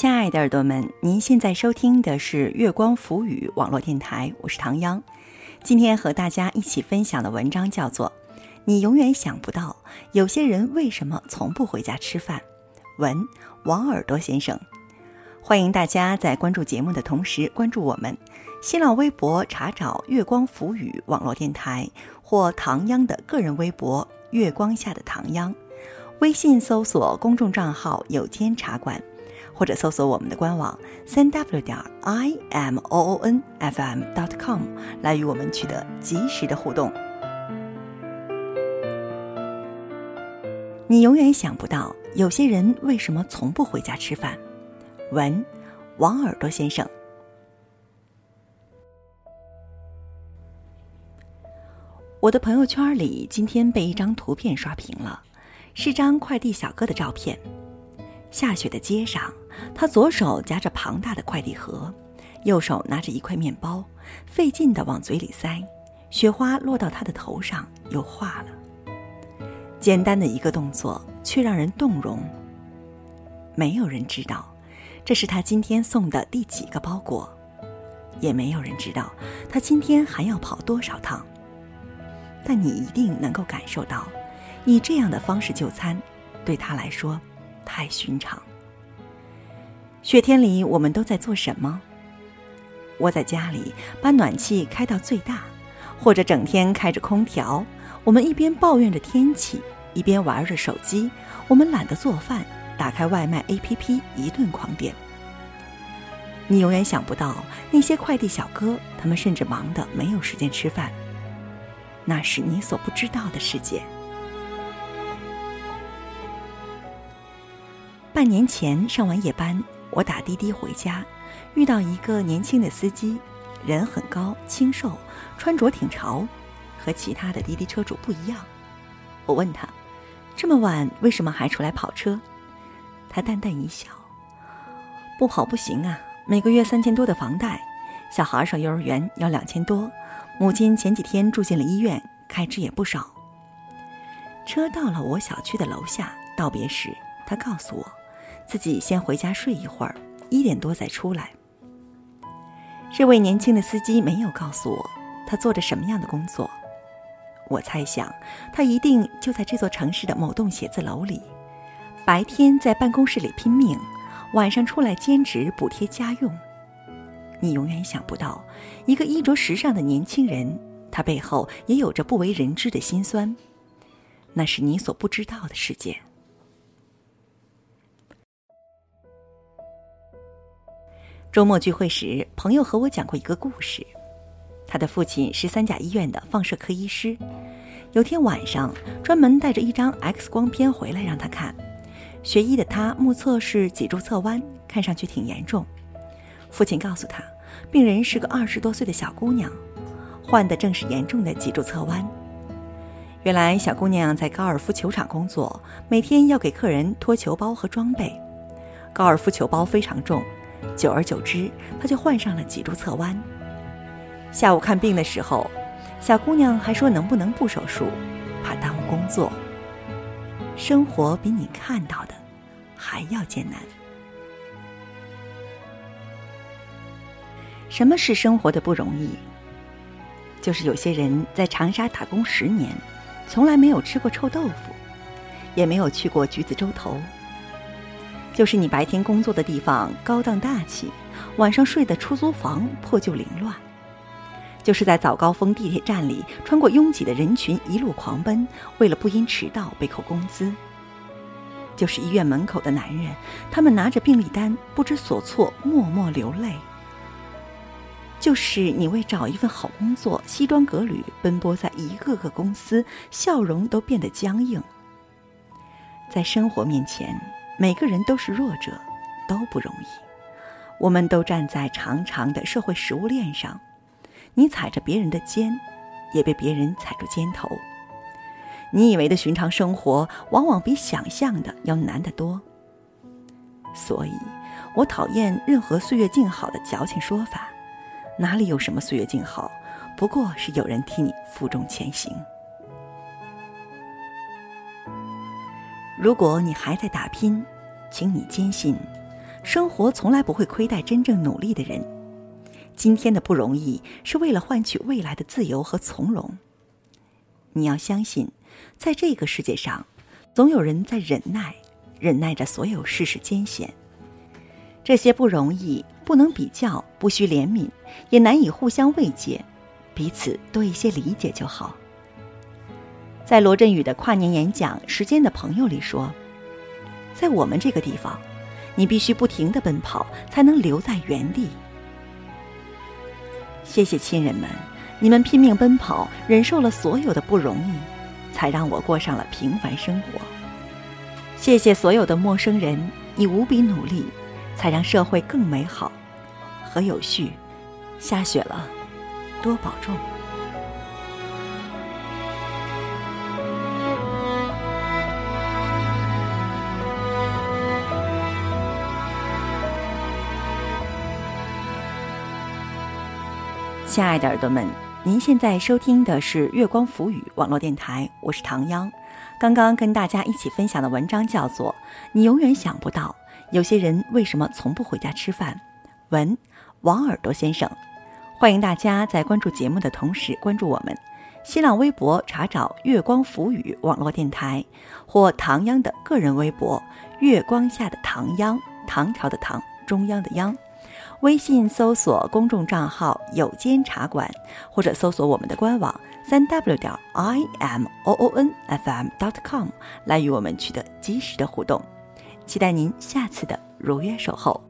亲爱的耳朵们，您现在收听的是月光浮语网络电台，我是唐央。今天和大家一起分享的文章叫做《你永远想不到有些人为什么从不回家吃饭》，文王耳朵先生。欢迎大家在关注节目的同时关注我们。新浪微博查找“月光浮语”网络电台或唐央的个人微博“月光下的唐央”，微信搜索公众账号“有间茶馆”，或者搜索我们的官网三 w 点 i m o o n f m dot com 来与我们取得及时的互动。你永远想不到有些人为什么从不回家吃饭。文，王耳朵先生。我的朋友圈里今天被一张图片刷屏了，是张快递小哥的照片。下雪的街上，他左手夹着庞大的快递盒，右手拿着一块面包，费劲的往嘴里塞。雪花落到他的头上，又化了。简单的一个动作，却让人动容。没有人知道，这是他今天送的第几个包裹，也没有人知道他今天还要跑多少趟。但你一定能够感受到，以这样的方式就餐，对他来说太寻常。雪天里，我们都在做什么？窝在家里，把暖气开到最大，或者整天开着空调。我们一边抱怨着天气，一边玩着手机。我们懒得做饭，打开外卖 APP 一顿狂点。你永远想不到，那些快递小哥，他们甚至忙得没有时间吃饭。那是你所不知道的世界。半年前上完夜班，我打滴滴回家，遇到一个年轻的司机，人很高，清瘦，穿着挺潮，和其他的滴滴车主不一样。我问他，这么晚为什么还出来跑车？他淡淡一笑，不跑不行啊，每个月三千多的房贷，小孩上幼儿园要两千多。母亲前几天住进了医院，开支也不少。车到了我小区的楼下，道别时，他告诉我，自己先回家睡一会儿，一点多再出来。这位年轻的司机没有告诉我他做着什么样的工作，我猜想他一定就在这座城市的某栋写字楼里，白天在办公室里拼命，晚上出来兼职补贴家用。你永远想不到，一个衣着时尚的年轻人，他背后也有着不为人知的辛酸。那是你所不知道的世界。周末聚会时，朋友和我讲过一个故事。他的父亲是三甲医院的放射科医师，有天晚上，专门带着一张 X 光片回来让他看。学医的他目测是脊柱侧弯，看上去挺严重。父亲告诉他，病人是个二十多岁的小姑娘，患的正是严重的脊柱侧弯。原来小姑娘在高尔夫球场工作，每天要给客人拖球包和装备，高尔夫球包非常重，久而久之，他就患上了脊柱侧弯。下午看病的时候，小姑娘还说能不能不手术，怕耽误工作。生活比你看到的还要艰难。什么是生活的不容易？就是有些人在长沙打工十年，从来没有吃过臭豆腐，也没有去过橘子洲头。就是你白天工作的地方高档大气，晚上睡的出租房破旧凌乱。就是在早高峰地铁站里穿过拥挤的人群一路狂奔，为了不因迟到被扣工资。就是医院门口的男人，他们拿着病历单不知所措，默默流泪。就是你为找一份好工作，西装革履奔波在一个个公司，笑容都变得僵硬。在生活面前，每个人都是弱者，都不容易。我们都站在长长的社会食物链上，你踩着别人的肩，也被别人踩住肩头。你以为的寻常生活，往往比想象的要难得多。所以，我讨厌任何岁月静好的矫情说法。哪里有什么岁月静好，不过是有人替你负重前行。如果你还在打拼，请你坚信，生活从来不会亏待真正努力的人。今天的不容易，是为了换取未来的自由和从容。你要相信，在这个世界上，总有人在忍耐，忍耐着所有世事艰险。这些不容易，不能比较，不需怜悯，也难以互相慰藉，彼此多一些理解就好。在罗振宇的跨年演讲《时间的朋友》里说，在我们这个地方，你必须不停的奔跑，才能留在原地。谢谢亲人们，你们拼命奔跑，忍受了所有的不容易，才让我过上了平凡生活。谢谢所有的陌生人，你无比努力。才让社会更美好和有序。下雪了，多保重。亲爱的耳朵们，您现在收听的是月光浮语网络电台，我是唐央。刚刚跟大家一起分享的文章叫做《你永远想不到》。有些人为什么从不回家吃饭？文王耳朵先生，欢迎大家在关注节目的同时关注我们。新浪微博查找“月光浮语”网络电台，或唐央的个人微博“月光下的唐央”，唐朝的唐，中央的央。微信搜索公众账号“有间茶馆”，或者搜索我们的官网三 w 点 i m o o n f m dot com 来与我们取得及时的互动。期待您下次的如约守候。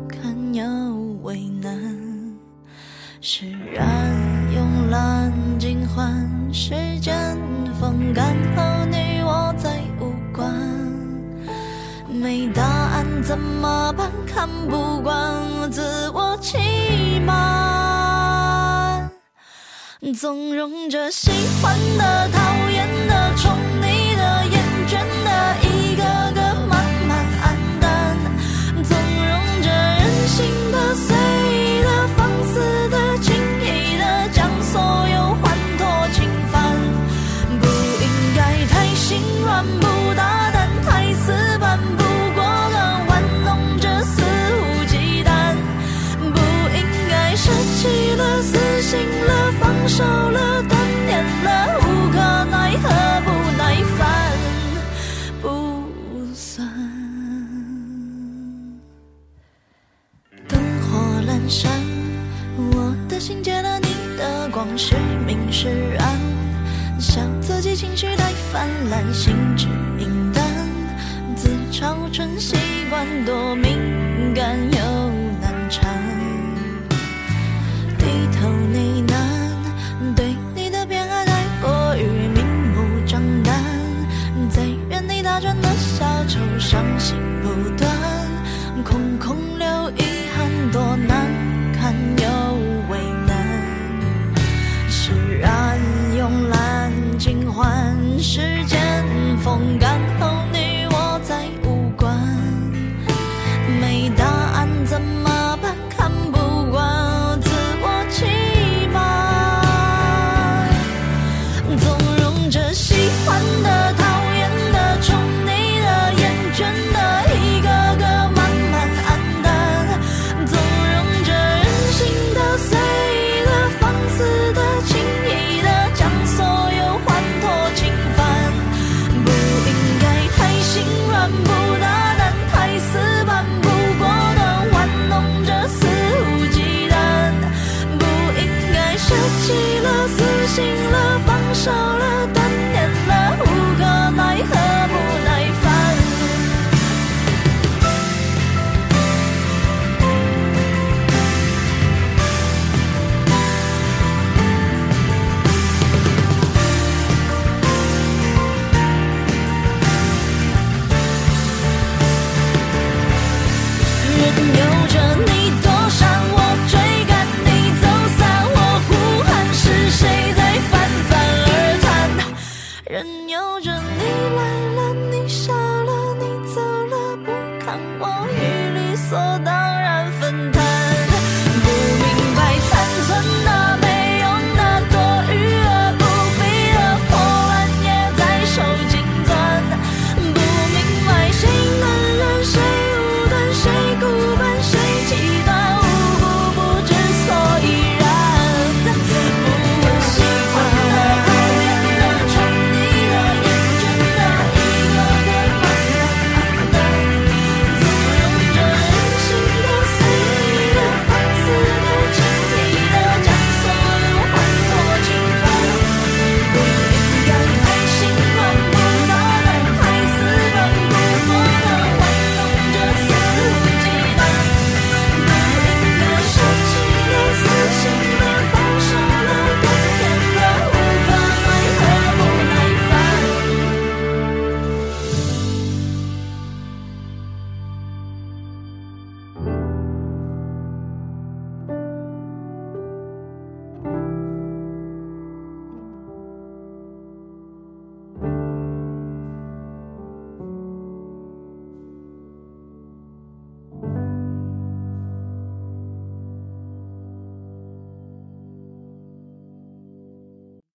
堪又为难。释然慵懒尽欢，时间风干后，你我再无关。没答案怎么办？看不惯自我欺瞒，纵容着喜欢的、讨厌不大胆太死板不过了玩弄着肆无忌惮不应该舍弃了死心了放手了断念了无可奈何不耐烦不算灯火阑珊我的心借了你的光是明是暗情绪太泛滥，心知命旦，自嘲成习惯，多敏感又难缠。低头呢喃，对你的偏爱太过于明目张胆，在原地打转的小丑，伤心不断，空空。尽欢，时间风干任由着